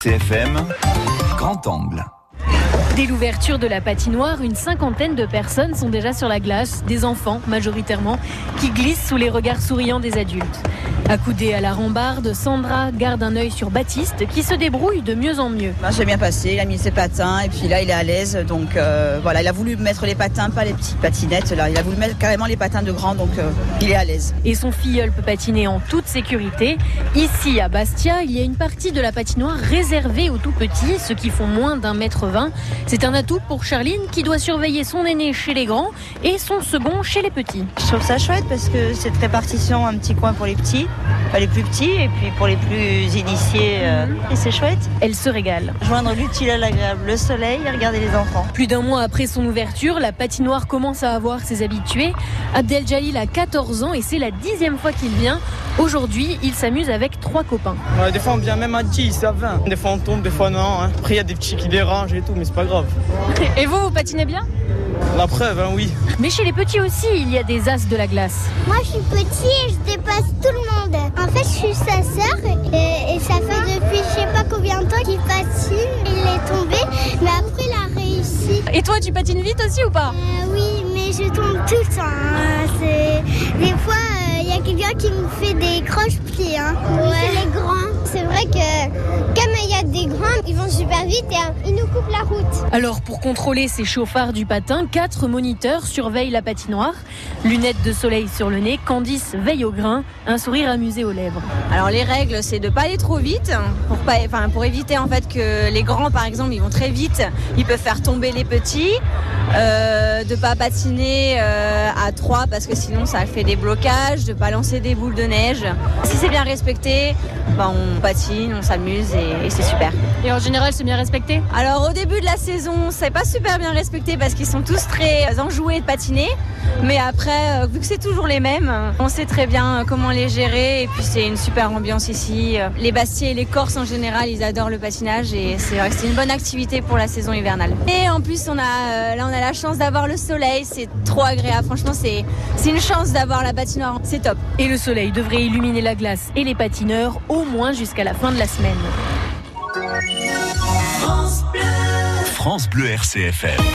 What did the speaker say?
TFM, grand angle. Dès l'ouverture de la patinoire, une cinquantaine de personnes sont déjà sur la glace, des enfants majoritairement, qui glissent sous les regards souriants des adultes. Accoudée à la rambarde, Sandra garde un œil sur Baptiste qui se débrouille de mieux en mieux. J'ai bien passé, il a mis ses patins et puis là il est à l'aise. Donc euh, voilà, il a voulu mettre les patins, pas les petites patinettes. Là, il a voulu mettre carrément les patins de grand, donc euh, il est à l'aise. Et son filleul peut patiner en toute sécurité. Ici à Bastia, il y a une partie de la patinoire réservée aux tout petits, ceux qui font moins d'un mètre vingt. C'est un atout pour Charline qui doit surveiller son aîné chez les grands et son second chez les petits. Je trouve ça chouette parce que cette répartition, un petit coin pour les petits, les plus petits, et puis pour les plus initiés, euh, et c'est chouette. Elle se régale. Joindre l'utile à l'agréable, le soleil et regarder les enfants. Plus d'un mois après son ouverture, la patinoire commence à avoir ses habitués. Abdel Jalil a 14 ans et c'est la dixième fois qu'il vient. Aujourd'hui, il s'amuse avec trois copains. Ouais, des fois on vient même à 10, à 20. Des fois on tombe, des fois non. hein. Après il y a des petits qui dérangent et tout, mais c'est pas grave. Et vous, vous patinez bien? La preuve, hein, oui. Mais chez les petits aussi, il y a des as de la glace. Moi, je suis petit et je dépasse tout le monde. En fait, je suis sa sœur et, et ça fait depuis je sais pas combien de temps qu'il patine. Il est tombé, mais après, il a réussi. Et toi, tu patines vite aussi ou pas? Euh, oui, mais je tombe tout le temps. hein. C'est... Des fois, qui me fait des croche-pieds. Hein. C'est les grands. C'est vrai que comme il y a des grands, ils vont super vite et euh, ils nous coupent la route. Alors, pour contrôler ces chauffards du patin, quatre moniteurs surveillent la patinoire. Lunettes de soleil sur le nez, Candice veille au grain, un sourire amusé aux lèvres. Alors les règles, c'est de pas aller trop vite pour pas, enfin pour éviter en fait que les grands, par exemple, ils vont très vite, ils peuvent faire tomber les petits. Euh, de pas patiner euh, à 3 parce que sinon ça fait des blocages, de pas lancer des boules de neige. Si c'est bien respecté, ben, on patine, on s'amuse et, et c'est super. Et en général, c'est bien respecté? Alors au début de la saison, c'est pas super bien respecté parce qu'ils sont tous très enjoués de patiner. Mais après, euh, vu que c'est toujours les mêmes, on sait très bien comment les gérer. Et puis c'est une super ambiance ici. Les Bastiers et les Corses en général, ils adorent le patinage et c'est vrai que c'est une bonne activité pour la saison hivernale. Et en plus, on a euh, là, on a la chance d'avoir le soleil. C'est trop agréable. Franchement, c'est c'est une chance d'avoir la patinoire. C'est top. Et le soleil devrait illuminer la glace et les patineurs au moins jusqu'à la fin de la semaine. France Bleu RCFM.